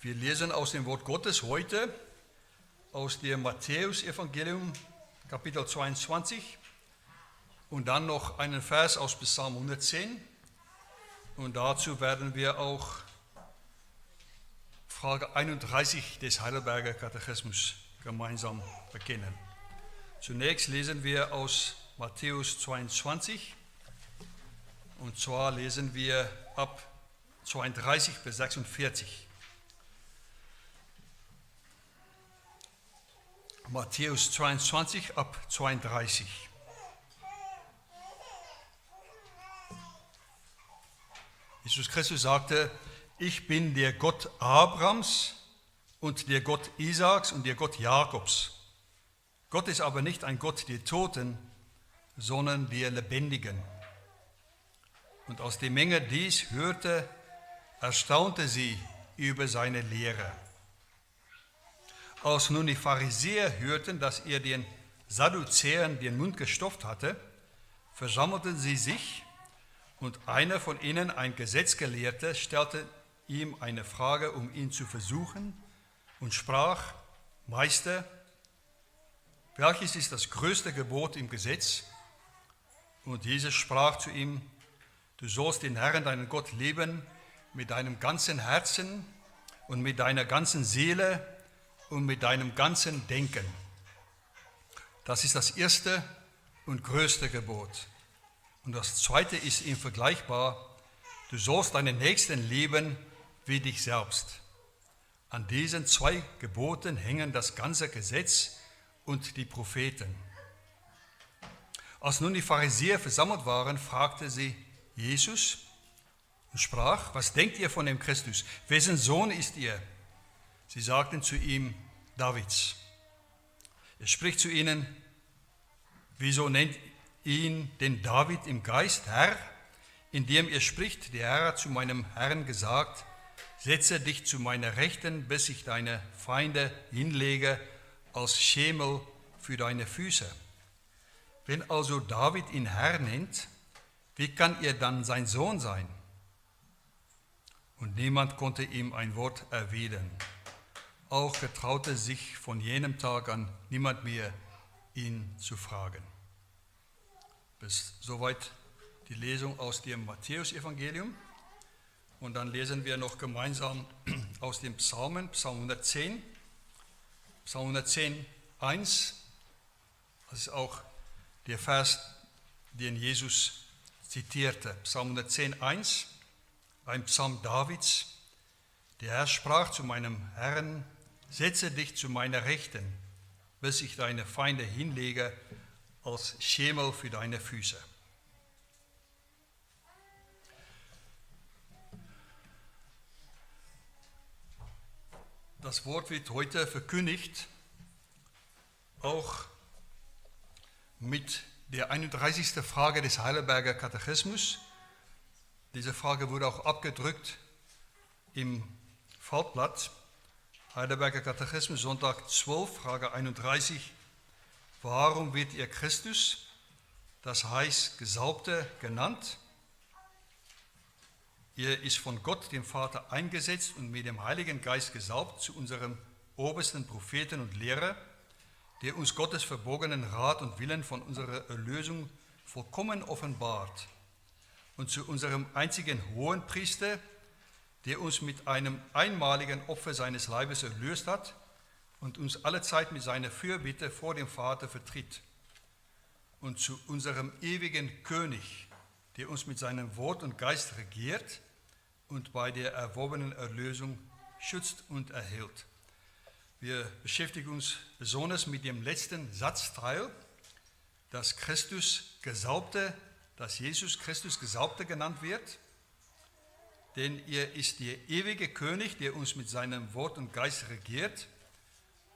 Wir lesen aus dem Wort Gottes heute aus dem Matthäus-Evangelium, Kapitel 22, und dann noch einen Vers aus Psalm 110. Und dazu werden wir auch Frage 31 des Heidelberger Katechismus gemeinsam beginnen. Zunächst lesen wir aus Matthäus 22, und zwar lesen wir ab 32 bis 46. Matthäus 22 ab 32. Jesus Christus sagte, ich bin der Gott Abrahams und der Gott Isaaks und der Gott Jakobs. Gott ist aber nicht ein Gott der Toten, sondern der Lebendigen. Und als die Menge dies hörte, erstaunte sie über seine Lehre. Als nun die Pharisäer hörten, dass er den Sadduzäern den Mund gestopft hatte, versammelten sie sich und einer von ihnen, ein Gesetzgelehrter, stellte ihm eine Frage, um ihn zu versuchen und sprach, Meister, welches ist das größte Gebot im Gesetz? Und Jesus sprach zu ihm, du sollst den Herrn, deinen Gott, lieben mit deinem ganzen Herzen und mit deiner ganzen Seele und mit deinem ganzen Denken. Das ist das erste und größte Gebot. Und das zweite ist ihm vergleichbar. Du sollst deinen Nächsten lieben wie dich selbst. An diesen zwei Geboten hängen das ganze Gesetz und die Propheten. Als nun die Pharisäer versammelt waren, fragte sie Jesus und sprach, was denkt ihr von dem Christus? Wessen Sohn ist ihr? Sie sagten zu ihm, Davids. Er spricht zu ihnen, wieso nennt ihn den David im Geist Herr, indem er spricht, der Herr hat zu meinem Herrn gesagt, setze dich zu meiner Rechten, bis ich deine Feinde hinlege als Schemel für deine Füße. Wenn also David ihn Herr nennt, wie kann er dann sein Sohn sein? Und niemand konnte ihm ein Wort erwidern. Auch getraute sich von jenem Tag an niemand mehr, ihn zu fragen. Bis soweit die Lesung aus dem Matthäusevangelium. Und dann lesen wir noch gemeinsam aus dem Psalmen, Psalm 110, Psalm 110, 1. Das ist auch der Vers, den Jesus zitierte. Psalm 110, 1, ein Psalm Davids. Der Herr sprach zu meinem Herrn, setze dich zu meiner Rechten, bis ich deine Feinde hinlege als Schemel für deine Füße. Das Wort wird heute verkündigt, auch mit der 31. Frage des Heidelberger Katechismus. Diese Frage wurde auch abgedrückt im Faltblatt. Heidelberger Katechismus, Sonntag 12, Frage 31. Warum wird ihr Christus, das heißt Gesalbte, genannt? Er ist von Gott, dem Vater, eingesetzt und mit dem Heiligen Geist gesaubt zu unserem obersten Propheten und Lehrer, der uns Gottes verbogenen Rat und Willen von unserer Erlösung vollkommen offenbart und zu unserem einzigen hohen Priester, der uns mit einem einmaligen Opfer seines Leibes erlöst hat und uns allezeit mit seiner Fürbitte vor dem Vater vertritt. Und zu unserem ewigen König, der uns mit seinem Wort und Geist regiert und bei der erworbenen Erlösung schützt und erhält. Wir beschäftigen uns besonders mit dem letzten Satzteil, dass Christus Gesaubte, dass Jesus Christus Gesaubte genannt wird denn er ist der ewige König, der uns mit seinem Wort und Geist regiert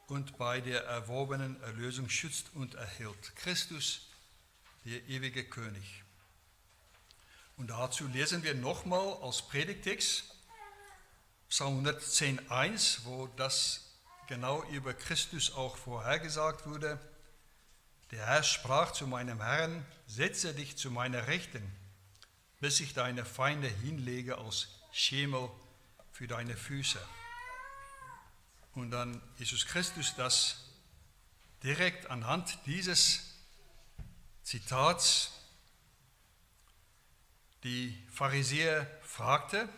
und bei der erworbenen Erlösung schützt und erhält. Christus, der ewige König. Und dazu lesen wir nochmal als Predigtext Psalm 110.1, wo das genau über Christus auch vorhergesagt wurde. Der Herr sprach zu meinem Herrn, setze dich zu meiner Rechten bis ich deine Feinde hinlege als Schemel für deine Füße. und dann Jesus Christus das direkt anhand dieses Zitats die Pharisäer fragte,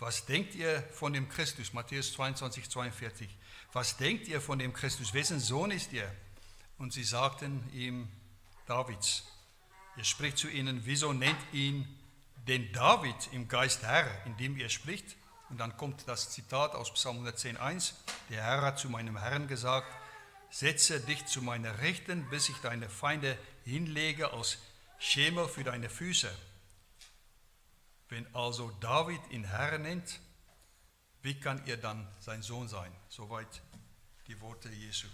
was denkt ihr von dem Christus? Matthäus 22, 42. Was denkt ihr von dem Christus? Wessen Sohn ist er? Und sie sagten ihm, Davids. Er spricht zu ihnen, wieso nennt ihn den David im Geist Herr, indem ihr spricht? Und dann kommt das Zitat aus Psalm 110.1. Der Herr hat zu meinem Herrn gesagt, setze dich zu meiner Rechten, bis ich deine Feinde hinlege als Schemel für deine Füße. Wenn also David ihn Herr nennt, wie kann er dann sein Sohn sein? Soweit die Worte Jesu.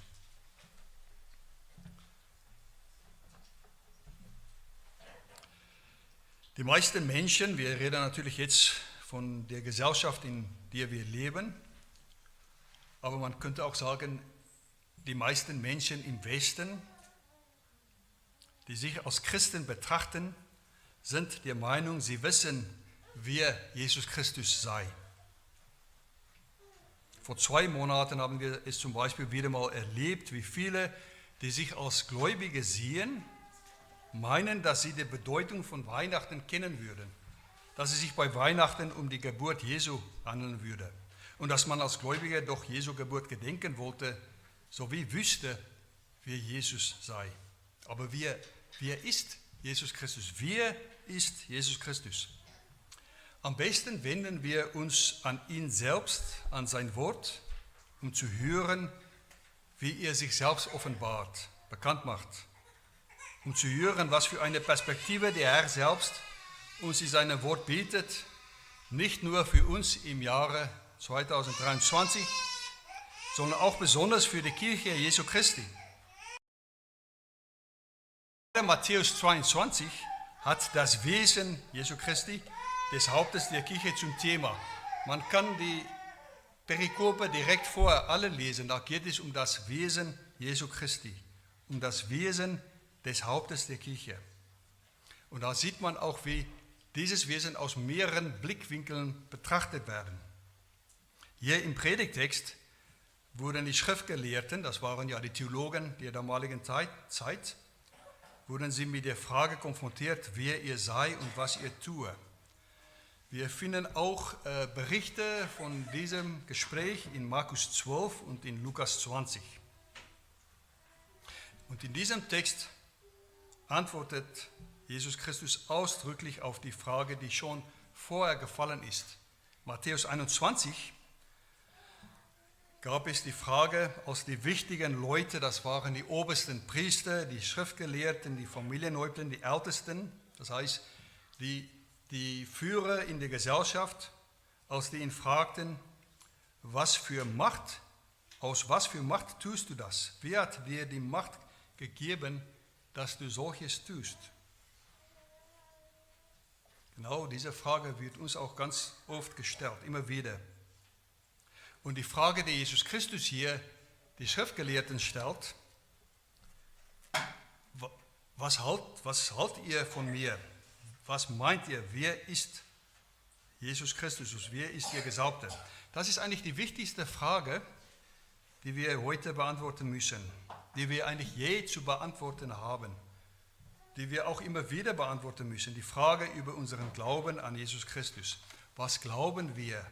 Die meisten Menschen, wir reden natürlich jetzt von der Gesellschaft, in der wir leben, aber man könnte auch sagen, die meisten Menschen im Westen, die sich als Christen betrachten, sind der Meinung, sie wissen, wer Jesus Christus sei. Vor zwei Monaten haben wir es zum Beispiel wieder mal erlebt, wie viele, die sich als Gläubige sehen, meinen, dass sie die Bedeutung von Weihnachten kennen würden, dass es sich bei Weihnachten um die Geburt Jesu handeln würde und dass man als Gläubiger doch Jesu Geburt gedenken wollte, sowie wüsste, wer Jesus sei. Aber wer, wer ist Jesus Christus? Wer ist Jesus Christus? Am besten wenden wir uns an ihn selbst, an sein Wort, um zu hören, wie er sich selbst offenbart, bekannt macht um zu hören, was für eine Perspektive der Herr selbst uns in seinem Wort bietet, nicht nur für uns im Jahre 2023, sondern auch besonders für die Kirche Jesu Christi. Matthäus 22 hat das Wesen Jesu Christi, des Hauptes der Kirche, zum Thema. Man kann die Perikope direkt vorher alle lesen. Da geht es um das Wesen Jesu Christi, um das Wesen des Hauptes der Kirche. Und da sieht man auch, wie dieses Wesen aus mehreren Blickwinkeln betrachtet werden. Hier im Predigtext wurden die Schriftgelehrten, das waren ja die Theologen der damaligen Zeit, wurden sie mit der Frage konfrontiert, wer ihr sei und was ihr tue. Wir finden auch äh, Berichte von diesem Gespräch in Markus 12 und in Lukas 20. Und in diesem Text antwortet Jesus Christus ausdrücklich auf die Frage, die schon vorher gefallen ist. Matthäus 21 gab es die Frage, aus die wichtigen Leute, das waren die obersten Priester, die Schriftgelehrten, die Familienhäupter, die Ältesten, das heißt die, die Führer in der Gesellschaft, als die ihn fragten, was für Macht, aus was für Macht tust du das? Wer hat dir die Macht gegeben, dass du solches tust? Genau diese Frage wird uns auch ganz oft gestellt, immer wieder. Und die Frage, die Jesus Christus hier die Schriftgelehrten stellt, was, halt, was haltet ihr von mir? Was meint ihr? Wer ist Jesus Christus? Wer ist ihr Gesalbter? Das ist eigentlich die wichtigste Frage, die wir heute beantworten müssen die wir eigentlich je zu beantworten haben, die wir auch immer wieder beantworten müssen. Die Frage über unseren Glauben an Jesus Christus. Was glauben wir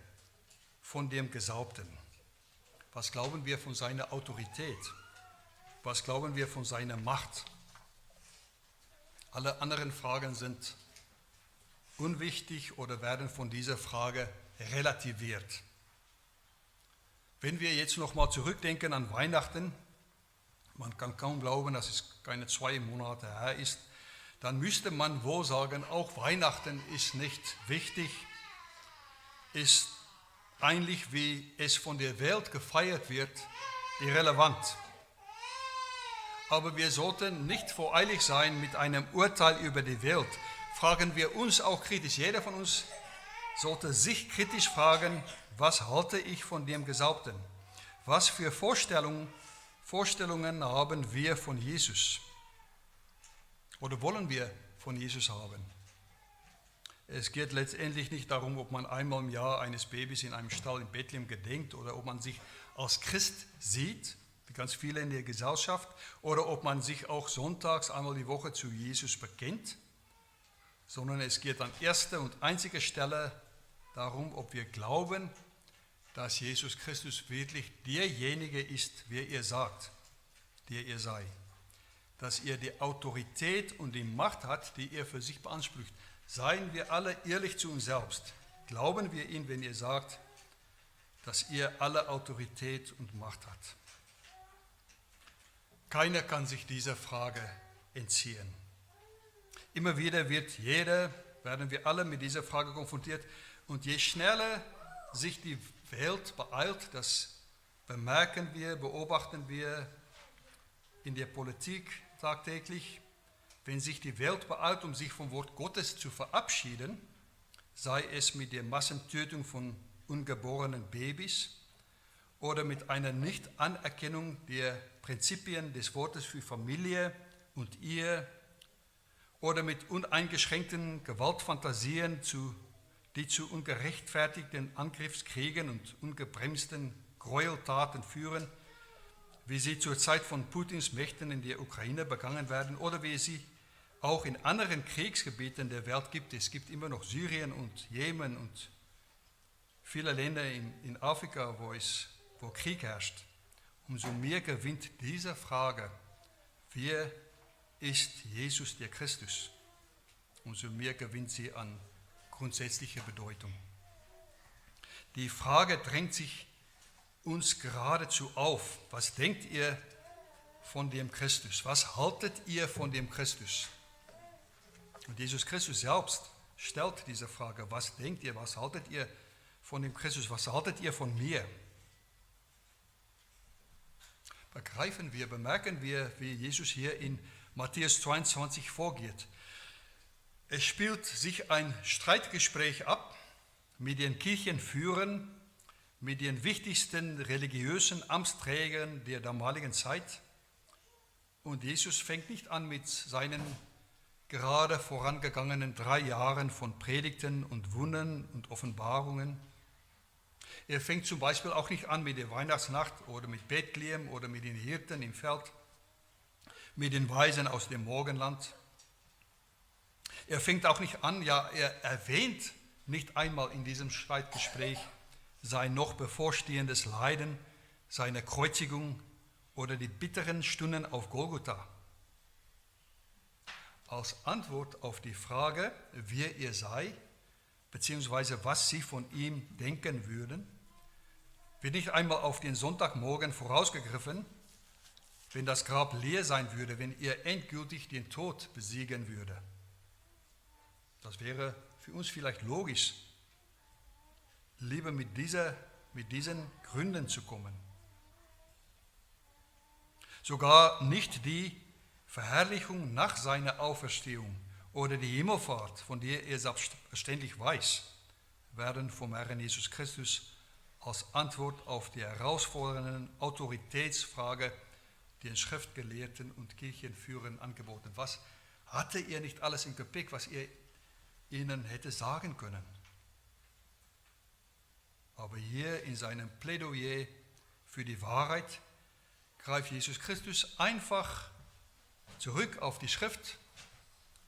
von dem Gesaubten? Was glauben wir von seiner Autorität? Was glauben wir von seiner Macht? Alle anderen Fragen sind unwichtig oder werden von dieser Frage relativiert. Wenn wir jetzt nochmal zurückdenken an Weihnachten, man kann kaum glauben, dass es keine zwei Monate her ist, dann müsste man wohl sagen, auch Weihnachten ist nicht wichtig, ist eigentlich, wie es von der Welt gefeiert wird, irrelevant. Aber wir sollten nicht voreilig sein mit einem Urteil über die Welt. Fragen wir uns auch kritisch. Jeder von uns sollte sich kritisch fragen, was halte ich von dem Gesaubten? Was für Vorstellungen Vorstellungen haben wir von Jesus? Oder wollen wir von Jesus haben? Es geht letztendlich nicht darum, ob man einmal im Jahr eines Babys in einem Stall in Bethlehem gedenkt oder ob man sich als Christ sieht, wie ganz viele in der Gesellschaft, oder ob man sich auch sonntags einmal die Woche zu Jesus bekennt, sondern es geht an erster und einziger Stelle darum, ob wir glauben, dass Jesus Christus wirklich derjenige ist, wer ihr sagt, der ihr seid. Dass er die Autorität und die Macht hat, die er für sich beansprucht. Seien wir alle ehrlich zu uns selbst. Glauben wir ihn, wenn ihr sagt, dass er alle Autorität und Macht hat. Keiner kann sich dieser Frage entziehen. Immer wieder wird jeder, werden wir alle mit dieser Frage konfrontiert. Und je schneller sich die Welt beeilt, das bemerken wir, beobachten wir in der Politik tagtäglich, wenn sich die Welt beeilt, um sich vom Wort Gottes zu verabschieden, sei es mit der Massentötung von ungeborenen Babys oder mit einer Nichtanerkennung der Prinzipien des Wortes für Familie und Ehe oder mit uneingeschränkten Gewaltfantasien, die zu ungerechtfertigten Angriffskriegen und ungebremsten Gräueltaten führen, wie sie zur Zeit von Putins Mächten in der Ukraine begangen werden oder wie sie auch in anderen Kriegsgebieten der Welt gibt. Es gibt immer noch Syrien und Jemen und viele Länder in, in Afrika, wo, es, wo Krieg herrscht. Umso mehr gewinnt diese Frage, wer ist Jesus der Christus? Umso mehr gewinnt sie an grundsätzlicher Bedeutung. Die Frage drängt sich uns geradezu auf. Was denkt ihr von dem Christus? Was haltet ihr von dem Christus? Und Jesus Christus selbst stellt diese Frage, was denkt ihr, was haltet ihr von dem Christus, was haltet ihr von mir? Begreifen wir, bemerken wir, wie Jesus hier in Matthäus 22 vorgeht. Es spielt sich ein Streitgespräch ab mit den Kirchenführern, mit den wichtigsten religiösen Amtsträgern der damaligen Zeit. Und Jesus fängt nicht an mit seinen gerade vorangegangenen drei Jahren von Predigten und Wundern und Offenbarungen. Er fängt zum Beispiel auch nicht an mit der Weihnachtsnacht oder mit Bethlehem oder mit den Hirten im Feld, mit den Weisen aus dem Morgenland. Er fängt auch nicht an, ja, er erwähnt nicht einmal in diesem Streitgespräch sein noch bevorstehendes Leiden, seine Kreuzigung oder die bitteren Stunden auf Golgotha als Antwort auf die Frage, wer er sei, beziehungsweise was sie von ihm denken würden, wird nicht einmal auf den Sonntagmorgen vorausgegriffen, wenn das Grab leer sein würde, wenn er endgültig den Tod besiegen würde. Das wäre für uns vielleicht logisch, lieber mit, dieser, mit diesen Gründen zu kommen. Sogar nicht die Verherrlichung nach seiner Auferstehung oder die Himmelfahrt, von der er selbstverständlich weiß, werden vom Herrn Jesus Christus als Antwort auf die herausfordernden Autoritätsfrage den Schriftgelehrten und Kirchenführern angeboten. Was hatte er nicht alles im Gepäck, was er ihnen hätte sagen können? Aber hier in seinem Plädoyer für die Wahrheit greift Jesus Christus einfach zurück auf die Schrift,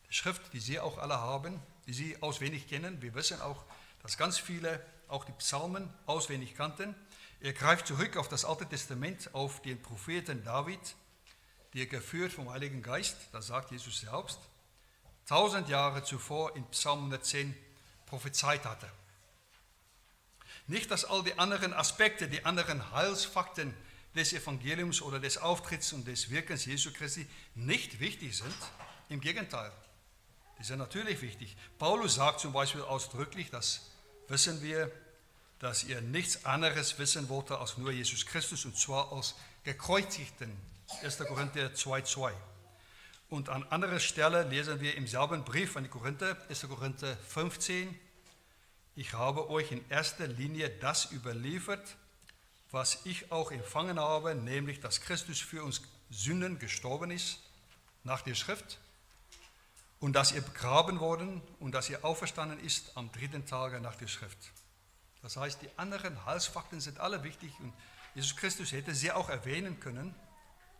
die Schrift, die Sie auch alle haben, die Sie auswendig kennen. Wir wissen auch, dass ganz viele auch die Psalmen auswendig kannten. Er greift zurück auf das Alte Testament, auf den Propheten David, der geführt vom Heiligen Geist, das sagt Jesus selbst, tausend Jahre zuvor in Psalm 110 prophezeit hatte. Nicht, dass all die anderen Aspekte, die anderen Heilsfakten des Evangeliums oder des Auftritts und des Wirkens Jesu Christi nicht wichtig sind. Im Gegenteil, die sind natürlich wichtig. Paulus sagt zum Beispiel ausdrücklich, das wissen wir, dass er nichts anderes wissen wollte als nur Jesus Christus und zwar als gekreuzigten. 1. Korinther 2,2. Und an anderer Stelle lesen wir im selben Brief an die Korinther, 1. Korinther 15, ich habe euch in erster Linie das überliefert, was ich auch empfangen habe, nämlich dass Christus für uns Sünden gestorben ist, nach der Schrift, und dass er begraben worden und dass er auferstanden ist am dritten Tage nach der Schrift. Das heißt, die anderen Heilsfakten sind alle wichtig und Jesus Christus hätte sie auch erwähnen können.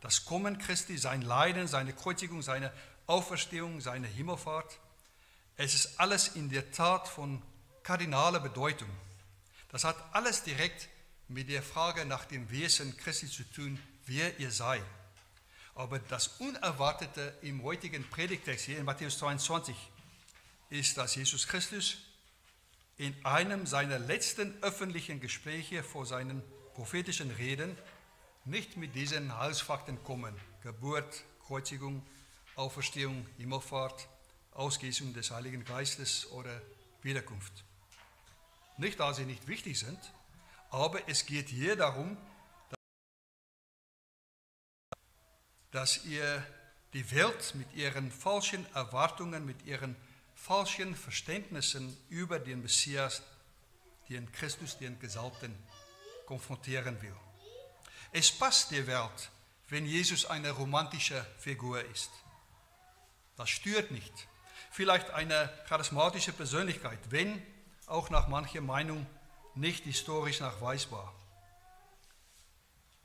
Das Kommen Christi, sein Leiden, seine Kreuzigung, seine Auferstehung, seine Himmelfahrt. Es ist alles in der Tat von kardinaler Bedeutung. Das hat alles direkt mit der Frage nach dem Wesen Christi zu tun, wer ihr seid. Aber das Unerwartete im heutigen Predigtext hier in Matthäus 22 ist, dass Jesus Christus in einem seiner letzten öffentlichen Gespräche vor seinen prophetischen Reden nicht mit diesen Heilsfakten kommen. Geburt, Kreuzigung, Auferstehung, Himmelfahrt, Ausgießung des Heiligen Geistes oder Wiederkunft. Nicht, da sie nicht wichtig sind, aber es geht hier darum, dass ihr die Welt mit ihren falschen Erwartungen, mit ihren falschen Verständnissen über den Messias, den Christus, den Gesalbten, konfrontieren will. Es passt der Welt, wenn Jesus eine romantische Figur ist. Das stört nicht. Vielleicht eine charismatische Persönlichkeit, wenn auch nach mancher Meinung nicht historisch nachweisbar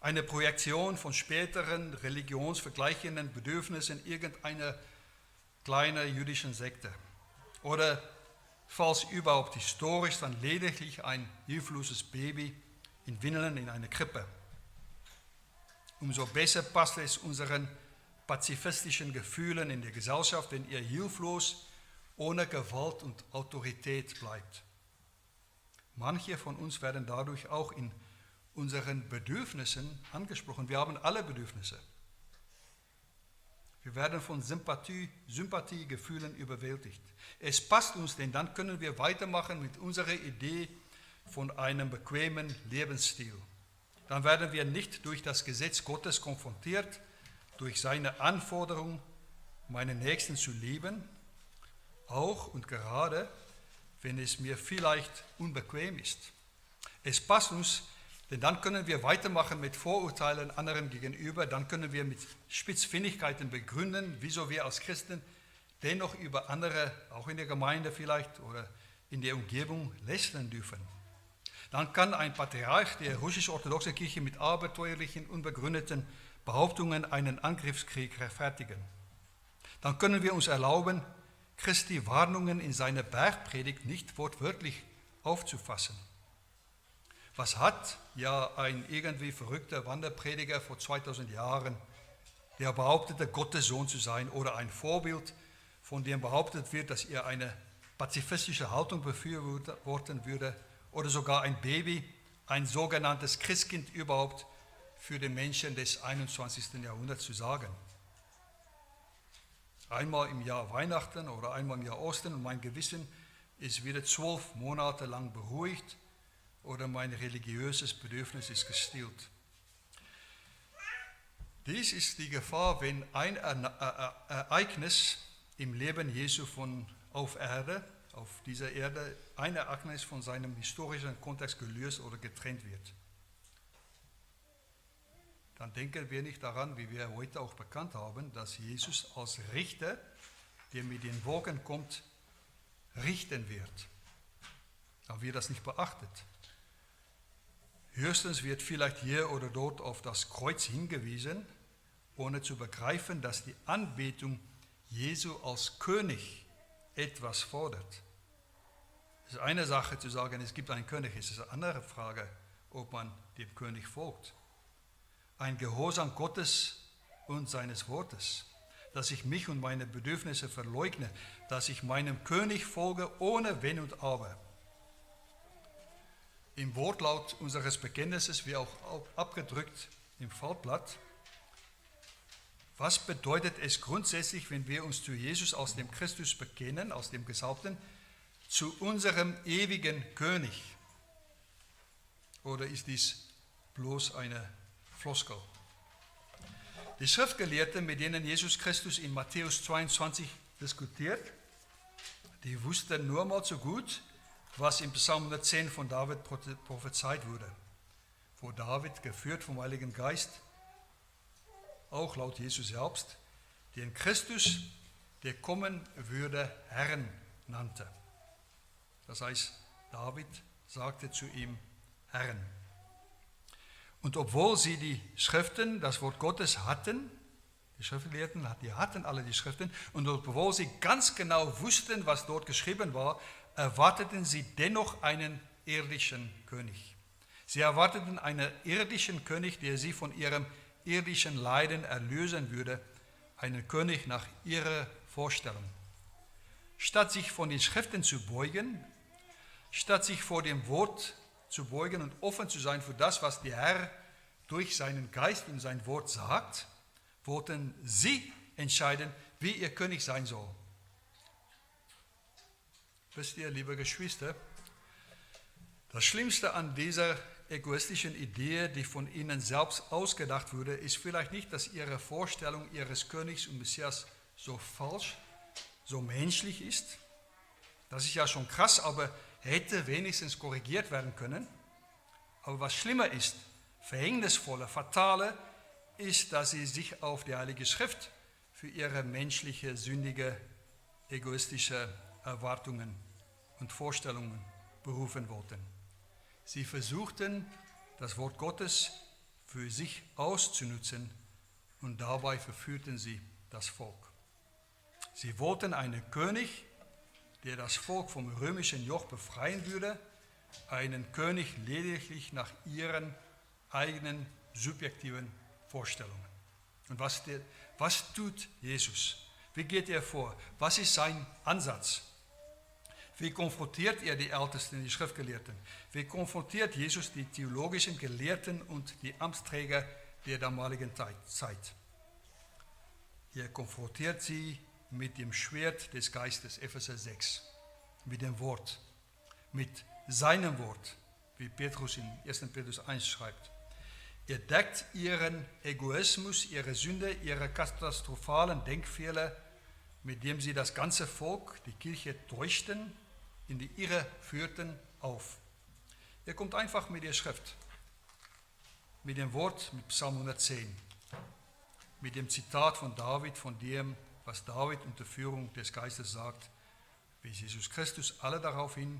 eine Projektion von späteren religionsvergleichenden Bedürfnissen irgendeiner kleinen jüdischen Sekte. Oder falls überhaupt historisch, dann lediglich ein hilfloses Baby in Windeln in einer Krippe. Umso besser passt es unseren pazifistischen Gefühlen in der Gesellschaft, wenn ihr hilflos ohne Gewalt und Autorität bleibt. Manche von uns werden dadurch auch in unseren Bedürfnissen angesprochen. Wir haben alle Bedürfnisse. Wir werden von Sympathie, Sympathiegefühlen überwältigt. Es passt uns, denn dann können wir weitermachen mit unserer Idee von einem bequemen Lebensstil. Dann werden wir nicht durch das Gesetz Gottes konfrontiert, durch seine Anforderung, meinen Nächsten zu lieben, auch und gerade, wenn es mir vielleicht unbequem ist. Es passt uns, denn dann können wir weitermachen mit Vorurteilen anderen gegenüber, dann können wir mit Spitzfindigkeiten begründen, wieso wir als Christen dennoch über andere, auch in der Gemeinde vielleicht oder in der Umgebung, lästern dürfen. Dann kann ein Patriarch der russisch-orthodoxen Kirche mit abenteuerlichen, unbegründeten Behauptungen einen Angriffskrieg rechtfertigen. Dann können wir uns erlauben, Christi Warnungen in seiner Bergpredigt nicht wortwörtlich aufzufassen. Was hat ja ein irgendwie verrückter Wanderprediger vor 2000 Jahren, der behauptete, Gottes Sohn zu sein, oder ein Vorbild, von dem behauptet wird, dass er eine pazifistische Haltung befürworten würde, oder sogar ein Baby, ein sogenanntes Christkind überhaupt für den Menschen des 21. Jahrhunderts zu sagen. Einmal im Jahr Weihnachten oder einmal im Jahr Ostern und mein Gewissen ist wieder zwölf Monate lang beruhigt oder mein religiöses Bedürfnis ist gestillt. Dies ist die Gefahr, wenn ein Ereignis im Leben Jesu von auf Erde, auf dieser Erde, ein Ereignis von seinem historischen Kontext gelöst oder getrennt wird. Dann denken wir nicht daran, wie wir heute auch bekannt haben, dass Jesus als Richter, der mit den Wolken kommt, richten wird. Aber wir das nicht beachtet. Höchstens wird vielleicht hier oder dort auf das Kreuz hingewiesen, ohne zu begreifen, dass die Anbetung Jesu als König etwas fordert. Es ist eine Sache zu sagen, es gibt einen König, es ist eine andere Frage, ob man dem König folgt. Ein Gehorsam Gottes und seines Wortes, dass ich mich und meine Bedürfnisse verleugne, dass ich meinem König folge ohne Wenn und Aber im Wortlaut unseres Bekenntnisses, wie auch abgedrückt im Faltblatt. Was bedeutet es grundsätzlich, wenn wir uns zu Jesus aus dem Christus bekennen, aus dem Gesalbten, zu unserem ewigen König? Oder ist dies bloß eine Floskel? Die Schriftgelehrten, mit denen Jesus Christus in Matthäus 22 diskutiert, die wussten nur mal so gut, was im Psalm 110 von David prophezeit wurde, wo David, geführt vom Heiligen Geist, auch laut Jesus selbst, den Christus der kommen würde, Herrn nannte. Das heißt, David sagte zu ihm Herrn. Und obwohl sie die Schriften, das Wort Gottes hatten, die Schriftgelehrten, die hatten alle die Schriften, und obwohl sie ganz genau wussten, was dort geschrieben war, erwarteten sie dennoch einen irdischen König. Sie erwarteten einen irdischen König, der sie von ihrem irdischen Leiden erlösen würde, einen König nach ihrer Vorstellung. Statt sich von den Schriften zu beugen, statt sich vor dem Wort zu beugen und offen zu sein für das, was der Herr durch seinen Geist und sein Wort sagt, wollten sie entscheiden, wie ihr König sein soll. Wisst ihr, liebe Geschwister, das Schlimmste an dieser egoistischen Idee, die von ihnen selbst ausgedacht wurde, ist vielleicht nicht, dass ihre Vorstellung ihres Königs und Messias so falsch, so menschlich ist. Das ist ja schon krass, aber hätte wenigstens korrigiert werden können. Aber was schlimmer ist, verhängnisvoller, fatale, ist, dass sie sich auf die Heilige Schrift für ihre menschliche, sündige, egoistische Erwartungen und Vorstellungen berufen wollten. Sie versuchten, das Wort Gottes für sich auszunutzen und dabei verführten sie das Volk. Sie wollten einen König, der das Volk vom römischen Joch befreien würde, einen König lediglich nach ihren eigenen subjektiven Vorstellungen. Und was, der, was tut Jesus? Wie geht er vor? Was ist sein Ansatz? Wie konfrontiert er die Ältesten, die Schriftgelehrten? Wie konfrontiert Jesus die theologischen Gelehrten und die Amtsträger der damaligen Zeit? Er konfrontiert sie mit dem Schwert des Geistes, Epheser 6, mit dem Wort, mit seinem Wort, wie Petrus in 1. Petrus 1 schreibt. Er deckt ihren Egoismus, ihre Sünde, ihre katastrophalen Denkfehler, mit dem sie das ganze Volk, die Kirche täuschten, in die Irre führten, auf. Er kommt einfach mit der Schrift, mit dem Wort, mit Psalm 110, mit dem Zitat von David, von dem, was David unter Führung des Geistes sagt, wie Jesus Christus alle darauf hin,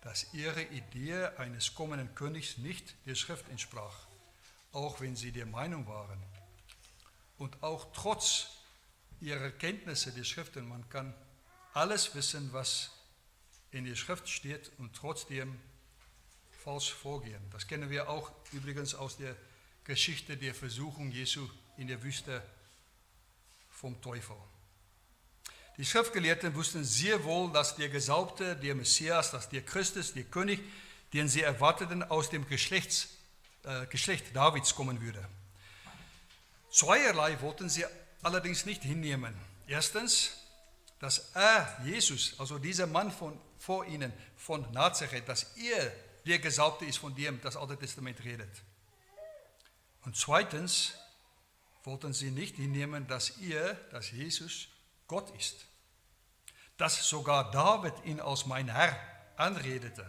dass ihre Idee eines kommenden Königs nicht der Schrift entsprach, auch wenn sie der Meinung waren. Und auch trotz ihrer Kenntnisse der Schriften, man kann alles wissen, was in der Schrift steht und trotzdem falsch vorgehen. Das kennen wir auch übrigens aus der Geschichte der Versuchung Jesu in der Wüste vom Teufel. Die Schriftgelehrten wussten sehr wohl, dass der Gesalbte, der Messias, dass der Christus, der König, den sie erwarteten, aus dem Geschlechts, äh, Geschlecht Davids kommen würde. Zweierlei wollten sie allerdings nicht hinnehmen. Erstens, dass er, Jesus, also dieser Mann von, vor ihnen von Nazareth, dass er der Gesalbte ist, von dem das Alte Testament redet. Und zweitens wollten sie nicht hinnehmen, dass er, dass Jesus, Gott ist. Dass sogar David ihn als mein Herr anredete.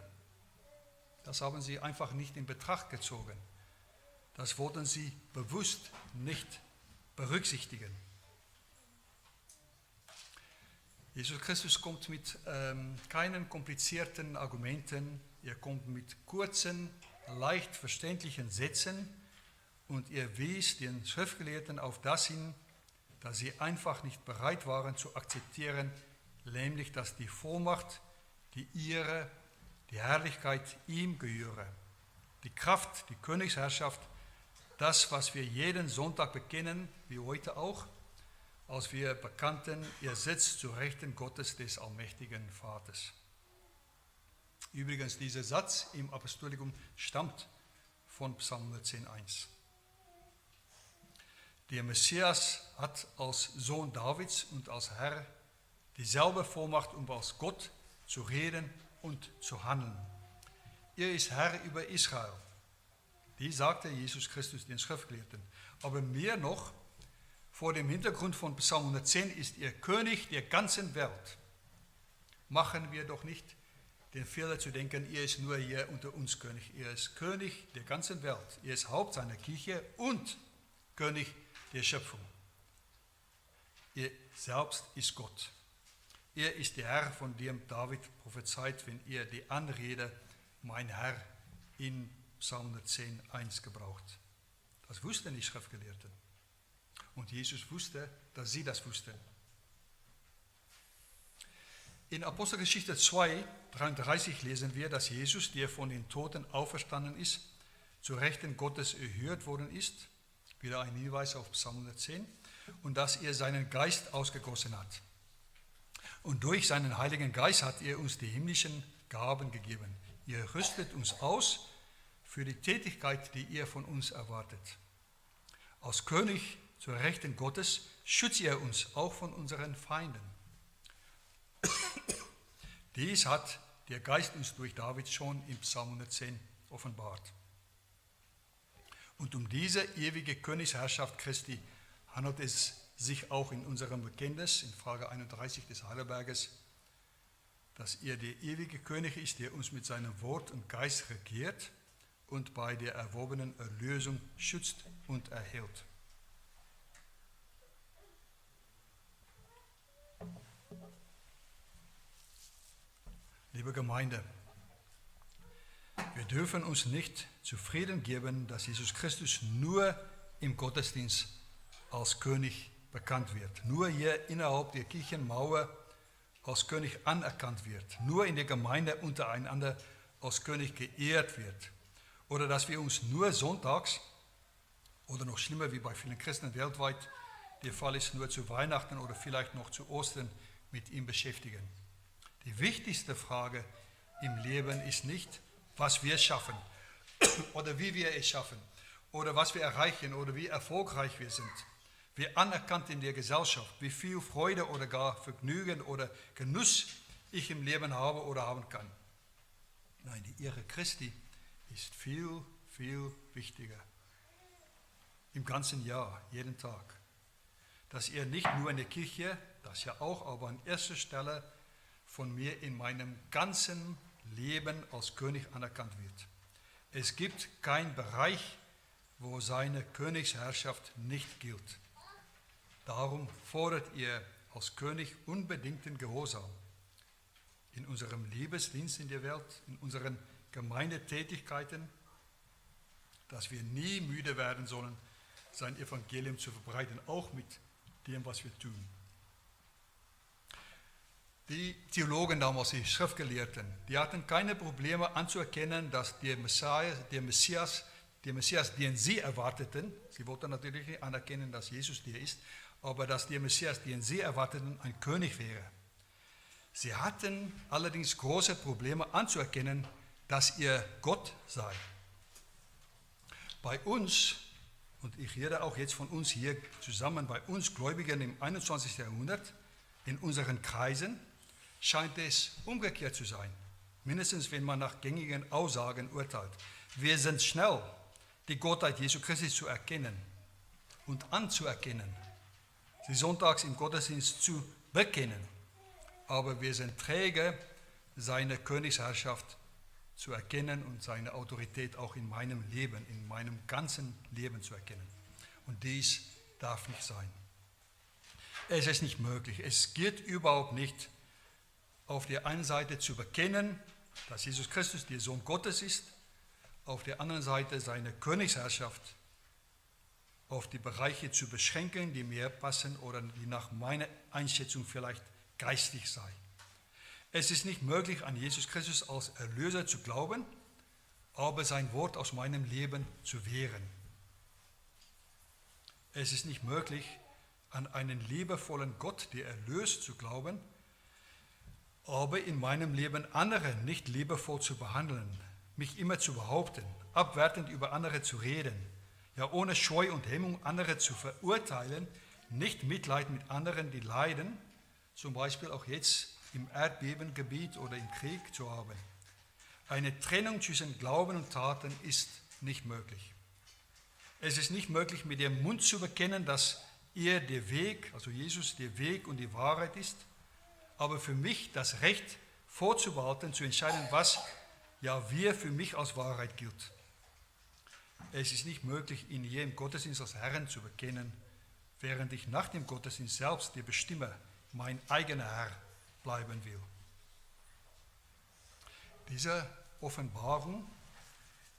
Das haben sie einfach nicht in Betracht gezogen. Das wollten sie bewusst nicht berücksichtigen. Jesus Christus kommt mit ähm, keinen komplizierten Argumenten, er kommt mit kurzen, leicht verständlichen Sätzen. Und er wies den Schriftgelehrten auf das hin, dass sie einfach nicht bereit waren zu akzeptieren, nämlich dass die Vollmacht, die ihre, die Herrlichkeit ihm gehöre, die Kraft, die Königsherrschaft, das, was wir jeden Sonntag bekennen, wie heute auch, als wir bekannten, er sitzt zu Rechten Gottes des allmächtigen Vaters. Übrigens, dieser Satz im Apostolikum stammt von Psalm 110.1. Der Messias hat als Sohn Davids und als Herr dieselbe Vollmacht, um als Gott zu reden und zu handeln. Er ist Herr über Israel. Die sagte Jesus Christus den Schriftgelehrten. Aber mehr noch, vor dem Hintergrund von Psalm 110 ist er König der ganzen Welt. Machen wir doch nicht den Fehler zu denken, er ist nur hier unter uns König. Er ist König der ganzen Welt. Er ist Haupt seiner Kirche und König der Schöpfung. er selbst ist Gott. Er ist der Herr, von dem David prophezeit, wenn er die Anrede, mein Herr, in Psalm 110, 1 gebraucht. Das wussten die Schriftgelehrten. Und Jesus wusste, dass sie das wussten. In Apostelgeschichte 2, 33 lesen wir, dass Jesus, der von den Toten auferstanden ist, zu Rechten Gottes erhört worden ist. Wieder ein Hinweis auf Psalm 110. Und dass er seinen Geist ausgegossen hat. Und durch seinen Heiligen Geist hat er uns die himmlischen Gaben gegeben. Ihr rüstet uns aus für die Tätigkeit, die ihr von uns erwartet. Als König zur Rechten Gottes schützt er uns auch von unseren Feinden. Dies hat der Geist uns durch David schon im Psalm 110 offenbart. Und um diese ewige Königsherrschaft Christi handelt es sich auch in unserem Bekenntnis in Frage 31 des Heidelberges, dass er der ewige König ist, der uns mit seinem Wort und Geist regiert und bei der erworbenen Erlösung schützt und erhält. Liebe Gemeinde, wir dürfen uns nicht zufrieden geben, dass Jesus Christus nur im Gottesdienst als König bekannt wird, nur hier innerhalb der Kirchenmauer als König anerkannt wird, nur in der Gemeinde untereinander als König geehrt wird, oder dass wir uns nur sonntags oder noch schlimmer wie bei vielen Christen weltweit der Fall ist, nur zu Weihnachten oder vielleicht noch zu Ostern mit ihm beschäftigen. Die wichtigste Frage im Leben ist nicht, was wir schaffen oder wie wir es schaffen oder was wir erreichen oder wie erfolgreich wir sind. Wie anerkannt in der Gesellschaft, wie viel Freude oder gar Vergnügen oder Genuss ich im Leben habe oder haben kann. Nein, die Ehre Christi ist viel, viel wichtiger. Im ganzen Jahr, jeden Tag. Dass er nicht nur in der Kirche, das ja auch, aber an erster Stelle von mir in meinem ganzen Leben als König anerkannt wird. Es gibt keinen Bereich, wo seine Königsherrschaft nicht gilt. Darum fordert ihr als König unbedingten Gehorsam in unserem Liebesdienst in der Welt, in unseren Gemeindetätigkeiten, dass wir nie müde werden sollen, sein Evangelium zu verbreiten, auch mit dem, was wir tun. Die Theologen damals, die Schriftgelehrten, die hatten keine Probleme anzuerkennen, dass der Messias, der Messias, der Messias, den sie erwarteten, sie wollten natürlich nicht anerkennen, dass Jesus der ist, aber dass der Messias, den sie erwarteten, ein König wäre. Sie hatten allerdings große Probleme anzuerkennen, dass er Gott sei. Bei uns, und ich rede auch jetzt von uns hier zusammen, bei uns Gläubigen im 21. Jahrhundert, in unseren Kreisen, scheint es umgekehrt zu sein. Mindestens wenn man nach gängigen Aussagen urteilt. Wir sind schnell, die Gottheit Jesu Christi zu erkennen und anzuerkennen, sie sonntags im Gottesdienst zu bekennen. Aber wir sind träge, seine Königsherrschaft zu erkennen und seine Autorität auch in meinem Leben, in meinem ganzen Leben zu erkennen. Und dies darf nicht sein. Es ist nicht möglich. Es geht überhaupt nicht, auf der einen Seite zu bekennen, dass Jesus Christus der Sohn Gottes ist, auf der anderen Seite seine Königsherrschaft auf die Bereiche zu beschränken, die mir passen oder die nach meiner Einschätzung vielleicht geistig sei. Es ist nicht möglich, an Jesus Christus als Erlöser zu glauben, aber sein Wort aus meinem Leben zu wehren. Es ist nicht möglich, an einen liebevollen Gott, der erlöst, zu glauben, aber in meinem Leben andere nicht liebevoll zu behandeln, mich immer zu behaupten, abwertend über andere zu reden, ja ohne Scheu und Hemmung andere zu verurteilen, nicht Mitleid mit anderen, die leiden, zum Beispiel auch jetzt im Erdbebengebiet oder im Krieg zu haben. Eine Trennung zwischen Glauben und Taten ist nicht möglich. Es ist nicht möglich, mit dem Mund zu bekennen, dass er der Weg, also Jesus der Weg und die Wahrheit ist aber für mich das Recht vorzubehalten, zu entscheiden, was ja wir für mich als Wahrheit gilt. Es ist nicht möglich, hier im Gottesdienst als Herrn zu bekennen während ich nach dem Gottesdienst selbst der Bestimmer, mein eigener Herr bleiben will. Diese Offenbarung,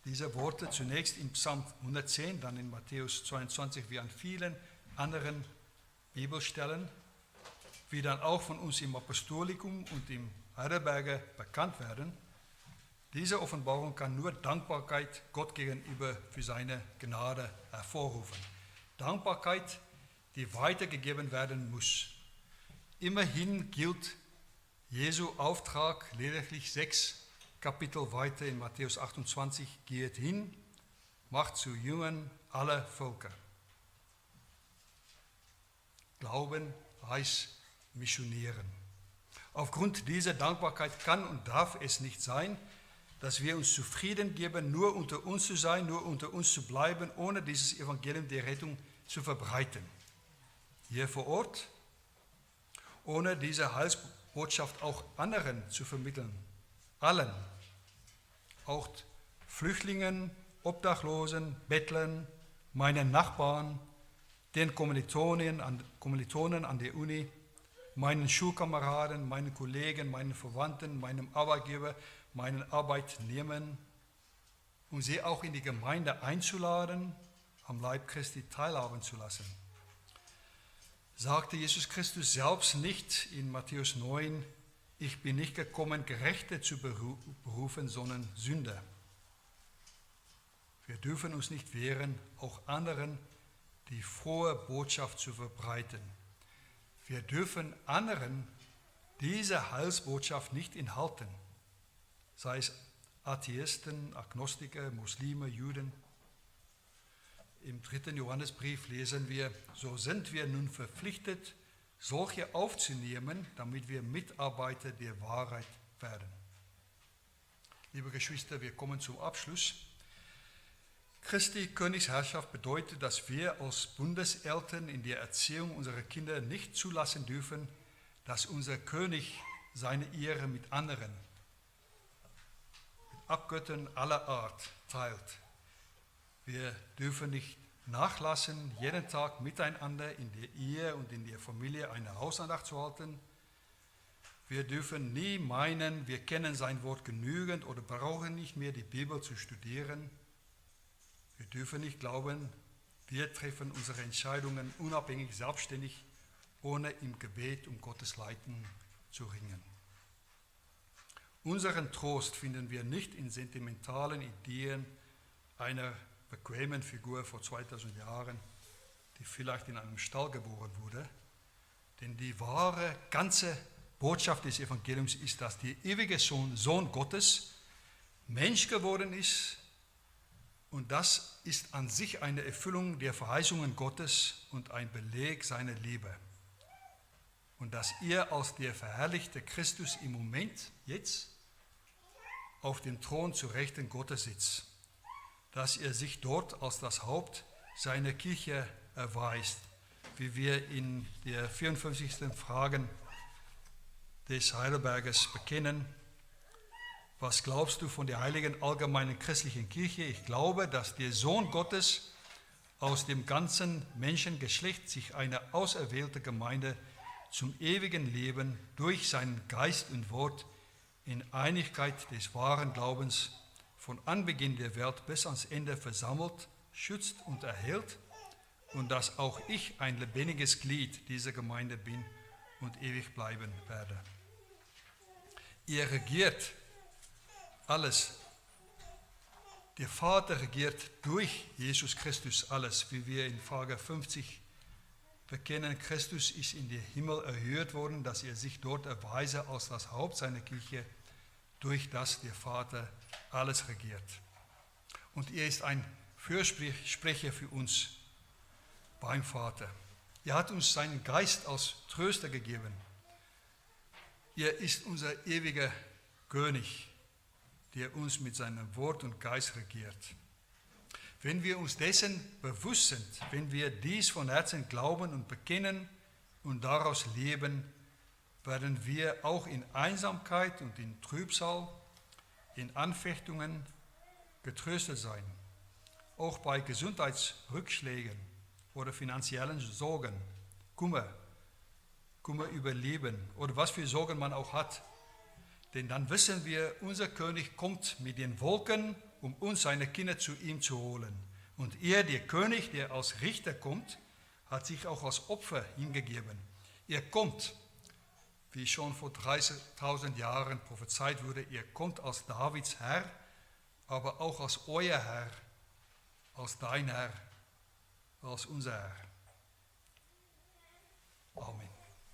diese Worte zunächst im Psalm 110, dann in Matthäus 22 wie an vielen anderen Bibelstellen, wie dann auch von uns im Apostolikum und im Heidelberger bekannt werden, diese Offenbarung kann nur Dankbarkeit Gott gegenüber für seine Gnade hervorrufen. Dankbarkeit, die weitergegeben werden muss. Immerhin gilt Jesu Auftrag lediglich sechs Kapitel weiter in Matthäus 28, geht hin, macht zu Jüngern aller Völker. Glauben heißt missionieren. Aufgrund dieser Dankbarkeit kann und darf es nicht sein, dass wir uns zufrieden geben, nur unter uns zu sein, nur unter uns zu bleiben, ohne dieses Evangelium der Rettung zu verbreiten. Hier vor Ort, ohne diese Heilsbotschaft auch anderen zu vermitteln, allen, auch Flüchtlingen, Obdachlosen, Bettlern, meinen Nachbarn, den Kommilitonen an, Kommilitonen an der Uni, meinen Schulkameraden, meinen Kollegen, meinen Verwandten, meinem Arbeitgeber, meinen Arbeitnehmern und sie auch in die Gemeinde einzuladen, am Leib Christi teilhaben zu lassen. Sagte Jesus Christus selbst nicht in Matthäus 9, ich bin nicht gekommen, Gerechte zu berufen, sondern Sünder. Wir dürfen uns nicht wehren, auch anderen die frohe Botschaft zu verbreiten. Wir dürfen anderen diese Heilsbotschaft nicht enthalten, sei es Atheisten, Agnostiker, Muslime, Juden. Im dritten Johannesbrief lesen wir, so sind wir nun verpflichtet, solche aufzunehmen, damit wir Mitarbeiter der Wahrheit werden. Liebe Geschwister, wir kommen zum Abschluss. Christi Königsherrschaft bedeutet, dass wir als Bundeseltern in der Erziehung unserer Kinder nicht zulassen dürfen, dass unser König seine Ehre mit anderen, mit Abgöttern aller Art teilt. Wir dürfen nicht nachlassen, jeden Tag miteinander in der Ehe und in der Familie eine Hausandacht zu halten. Wir dürfen nie meinen, wir kennen sein Wort genügend oder brauchen nicht mehr die Bibel zu studieren. Wir dürfen nicht glauben, wir treffen unsere Entscheidungen unabhängig, selbstständig, ohne im Gebet um Gottes Leiten zu ringen. Unseren Trost finden wir nicht in sentimentalen Ideen einer bequemen Figur vor 2000 Jahren, die vielleicht in einem Stall geboren wurde. Denn die wahre, ganze Botschaft des Evangeliums ist, dass der ewige Sohn, Sohn Gottes Mensch geworden ist, und das ist an sich eine Erfüllung der Verheißungen Gottes und ein Beleg seiner Liebe. Und dass er als der verherrlichte Christus im Moment, jetzt, auf dem Thron zu Rechten Gottes sitzt. Dass er sich dort als das Haupt seiner Kirche erweist, wie wir in der 54. Fragen des Heidelbergers bekennen was glaubst du von der heiligen allgemeinen christlichen Kirche? Ich glaube, dass der Sohn Gottes aus dem ganzen Menschengeschlecht sich eine auserwählte Gemeinde zum ewigen Leben durch seinen Geist und Wort in Einigkeit des wahren Glaubens von Anbeginn der Welt bis ans Ende versammelt, schützt und erhält und dass auch ich ein lebendiges Glied dieser Gemeinde bin und ewig bleiben werde. Ihr regiert alles. Der Vater regiert durch Jesus Christus alles, wie wir in Frage 50 bekennen. Christus ist in den Himmel erhöht worden, dass er sich dort erweise als das Haupt seiner Kirche, durch das der Vater alles regiert. Und er ist ein Fürsprecher für uns beim Vater. Er hat uns seinen Geist als Tröster gegeben. Er ist unser ewiger König der uns mit seinem Wort und Geist regiert. Wenn wir uns dessen bewusst sind, wenn wir dies von Herzen glauben und bekennen und daraus leben, werden wir auch in Einsamkeit und in Trübsal, in Anfechtungen getröstet sein. Auch bei Gesundheitsrückschlägen oder finanziellen Sorgen, Kummer, Kummer über Leben oder was für Sorgen man auch hat. Denn dann wissen wir, unser König kommt mit den Wolken, um uns, seine Kinder, zu ihm zu holen. Und er, der König, der als Richter kommt, hat sich auch als Opfer hingegeben. Er kommt, wie schon vor 30.000 Jahren prophezeit wurde, er kommt als Davids Herr, aber auch als euer Herr, als dein Herr, als unser Herr. Amen.